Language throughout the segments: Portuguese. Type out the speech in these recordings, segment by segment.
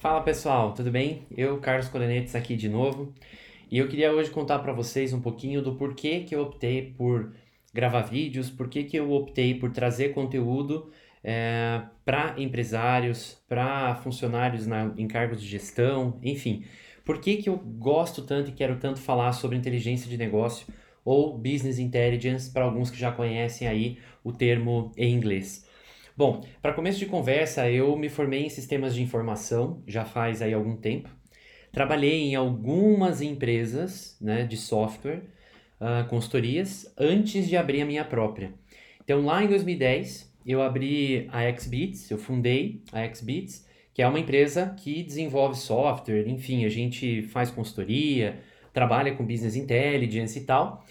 Fala pessoal, tudo bem? Eu, Carlos Colenetes, aqui de novo. E eu queria hoje contar para vocês um pouquinho do porquê que eu optei por gravar vídeos, porquê que eu optei por trazer conteúdo é, para empresários, para funcionários na, em cargos de gestão, enfim. Por que, que eu gosto tanto e quero tanto falar sobre inteligência de negócio ou business intelligence para alguns que já conhecem aí o termo em inglês. Bom, para começo de conversa, eu me formei em sistemas de informação já faz aí algum tempo. Trabalhei em algumas empresas né, de software, uh, consultorias, antes de abrir a minha própria. Então, lá em 2010, eu abri a XBits, eu fundei a XBits, que é uma empresa que desenvolve software, enfim, a gente faz consultoria, trabalha com business intelligence e tal.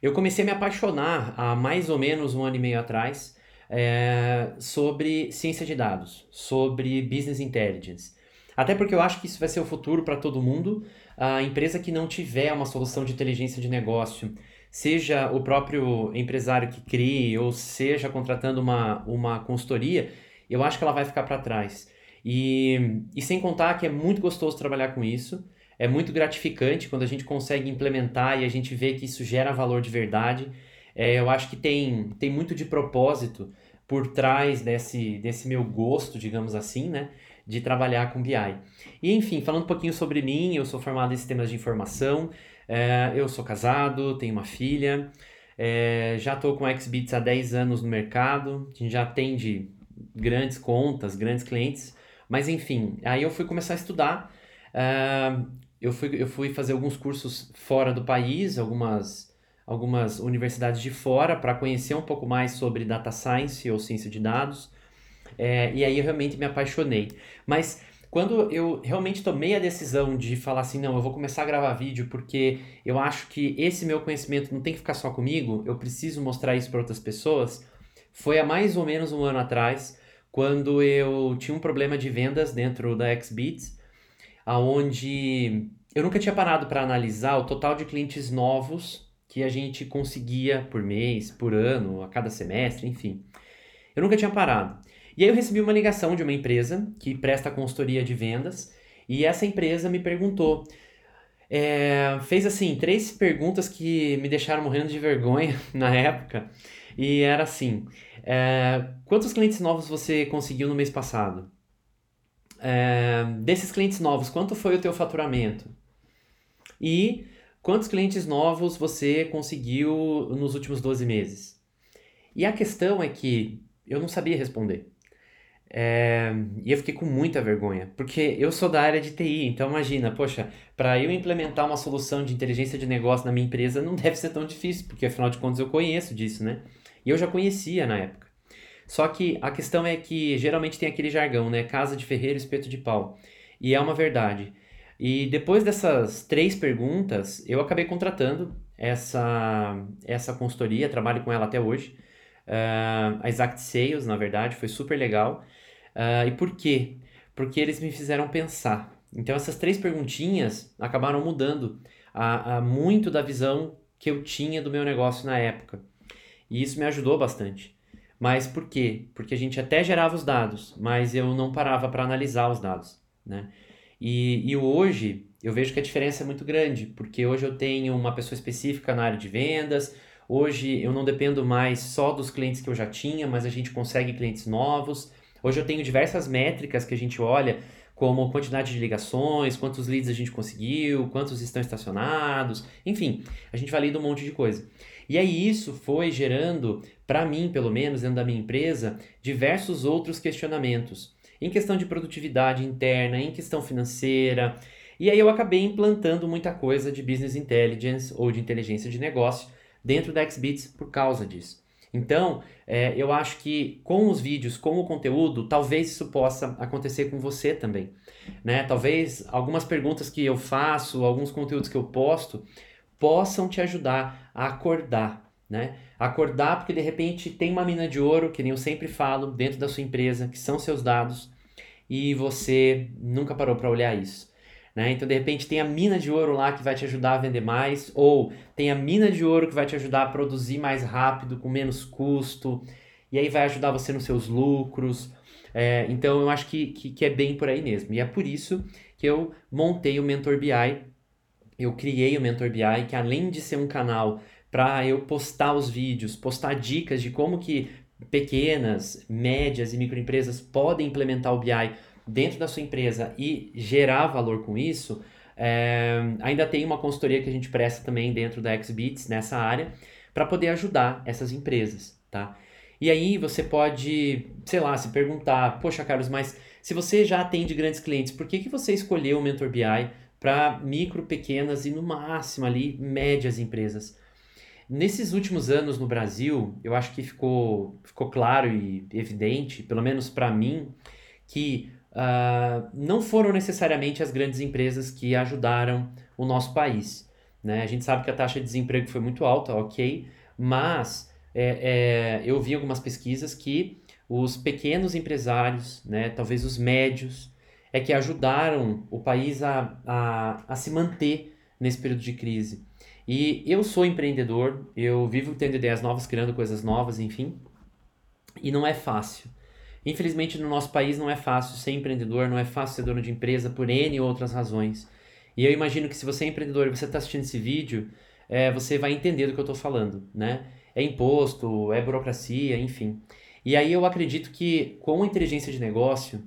Eu comecei a me apaixonar há mais ou menos um ano e meio atrás é, sobre ciência de dados, sobre business intelligence. Até porque eu acho que isso vai ser o futuro para todo mundo. A empresa que não tiver uma solução de inteligência de negócio, seja o próprio empresário que crie, ou seja contratando uma, uma consultoria, eu acho que ela vai ficar para trás. E, e sem contar que é muito gostoso trabalhar com isso, é muito gratificante quando a gente consegue implementar e a gente vê que isso gera valor de verdade. É, eu acho que tem, tem muito de propósito por trás desse, desse meu gosto, digamos assim, né? De trabalhar com BI. E enfim, falando um pouquinho sobre mim, eu sou formado em sistemas de informação, é, eu sou casado, tenho uma filha, é, já estou com XBits há 10 anos no mercado, a gente já atende grandes contas, grandes clientes, mas enfim, aí eu fui começar a estudar. É, eu, fui, eu fui fazer alguns cursos fora do país, algumas algumas universidades de fora para conhecer um pouco mais sobre data science ou ciência de dados. É, e aí eu realmente me apaixonei. Mas quando eu realmente tomei a decisão de falar assim, não, eu vou começar a gravar vídeo porque eu acho que esse meu conhecimento não tem que ficar só comigo, eu preciso mostrar isso para outras pessoas, foi há mais ou menos um ano atrás, quando eu tinha um problema de vendas dentro da XBits, aonde eu nunca tinha parado para analisar o total de clientes novos que a gente conseguia por mês, por ano, a cada semestre, enfim. Eu nunca tinha parado. E aí eu recebi uma ligação de uma empresa que presta consultoria de vendas e essa empresa me perguntou, é, fez assim, três perguntas que me deixaram morrendo de vergonha na época e era assim, é, quantos clientes novos você conseguiu no mês passado? É, desses clientes novos, quanto foi o teu faturamento? E Quantos clientes novos você conseguiu nos últimos 12 meses? E a questão é que eu não sabia responder. É, e eu fiquei com muita vergonha, porque eu sou da área de TI, então imagina, poxa, para eu implementar uma solução de inteligência de negócio na minha empresa não deve ser tão difícil, porque afinal de contas eu conheço disso, né? E eu já conhecia na época. Só que a questão é que geralmente tem aquele jargão, né? Casa de ferreiro, espeto de pau. E é uma verdade. E depois dessas três perguntas, eu acabei contratando essa, essa consultoria, trabalho com ela até hoje. Uh, a Exact Sales, na verdade, foi super legal. Uh, e por quê? Porque eles me fizeram pensar. Então, essas três perguntinhas acabaram mudando a, a muito da visão que eu tinha do meu negócio na época. E isso me ajudou bastante. Mas por quê? Porque a gente até gerava os dados, mas eu não parava para analisar os dados, né? E, e hoje eu vejo que a diferença é muito grande, porque hoje eu tenho uma pessoa específica na área de vendas, hoje eu não dependo mais só dos clientes que eu já tinha, mas a gente consegue clientes novos. Hoje eu tenho diversas métricas que a gente olha, como quantidade de ligações, quantos leads a gente conseguiu, quantos estão estacionados, enfim, a gente valida um monte de coisa. E aí isso foi gerando, para mim pelo menos, dentro da minha empresa, diversos outros questionamentos em questão de produtividade interna, em questão financeira. E aí eu acabei implantando muita coisa de business intelligence ou de inteligência de negócio dentro da XBits por causa disso. Então, é, eu acho que com os vídeos, com o conteúdo, talvez isso possa acontecer com você também. Né? Talvez algumas perguntas que eu faço, alguns conteúdos que eu posto, possam te ajudar a acordar. Né? Acordar porque de repente tem uma mina de ouro, que nem eu sempre falo, dentro da sua empresa, que são seus dados, e você nunca parou para olhar isso. Né? Então, de repente, tem a mina de ouro lá que vai te ajudar a vender mais, ou tem a mina de ouro que vai te ajudar a produzir mais rápido, com menos custo, e aí vai ajudar você nos seus lucros. É, então eu acho que, que, que é bem por aí mesmo. E é por isso que eu montei o Mentor BI, eu criei o Mentor BI, que além de ser um canal para eu postar os vídeos, postar dicas de como que pequenas, médias e microempresas podem implementar o BI dentro da sua empresa e gerar valor com isso, é, ainda tem uma consultoria que a gente presta também dentro da XBits nessa área para poder ajudar essas empresas, tá? E aí você pode, sei lá, se perguntar, poxa, Carlos, mas se você já atende grandes clientes, por que, que você escolheu o Mentor BI para micro, pequenas e no máximo ali médias empresas? Nesses últimos anos no Brasil, eu acho que ficou, ficou claro e evidente, pelo menos para mim, que uh, não foram necessariamente as grandes empresas que ajudaram o nosso país. Né? A gente sabe que a taxa de desemprego foi muito alta, ok, mas é, é, eu vi algumas pesquisas que os pequenos empresários, né, talvez os médios, é que ajudaram o país a, a, a se manter nesse período de crise. E eu sou empreendedor, eu vivo tendo ideias novas, criando coisas novas, enfim, e não é fácil. Infelizmente, no nosso país não é fácil ser empreendedor, não é fácil ser dono de empresa por N outras razões. E eu imagino que se você é empreendedor e você está assistindo esse vídeo, é, você vai entender do que eu estou falando, né? É imposto, é burocracia, enfim. E aí eu acredito que com inteligência de negócio,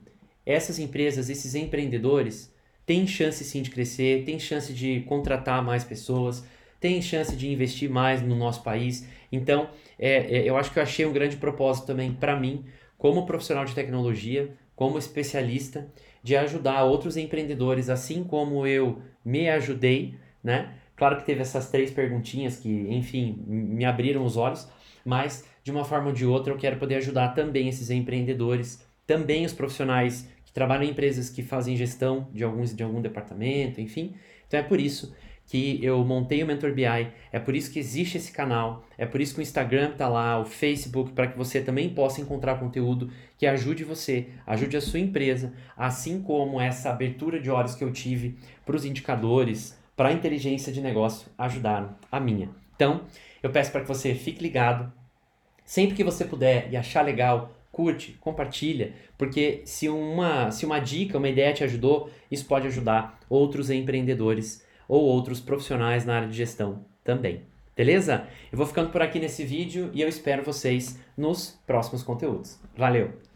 essas empresas, esses empreendedores, têm chance sim de crescer, têm chance de contratar mais pessoas, têm chance de investir mais no nosso país. Então, é, é, eu acho que eu achei um grande propósito também para mim como profissional de tecnologia, como especialista, de ajudar outros empreendedores, assim como eu me ajudei, né? Claro que teve essas três perguntinhas que, enfim, me abriram os olhos, mas de uma forma ou de outra eu quero poder ajudar também esses empreendedores, também os profissionais que trabalham em empresas que fazem gestão de, alguns, de algum departamento, enfim. Então é por isso que eu montei o Mentor BI, é por isso que existe esse canal, é por isso que o Instagram está lá, o Facebook, para que você também possa encontrar conteúdo que ajude você, ajude a sua empresa, assim como essa abertura de olhos que eu tive para os indicadores, para a inteligência de negócio ajudaram a minha. Então, eu peço para que você fique ligado, sempre que você puder e achar legal, curte, compartilha, porque se uma, se uma dica, uma ideia te ajudou, isso pode ajudar outros empreendedores ou outros profissionais na área de gestão também. Beleza? Eu vou ficando por aqui nesse vídeo e eu espero vocês nos próximos conteúdos. Valeu!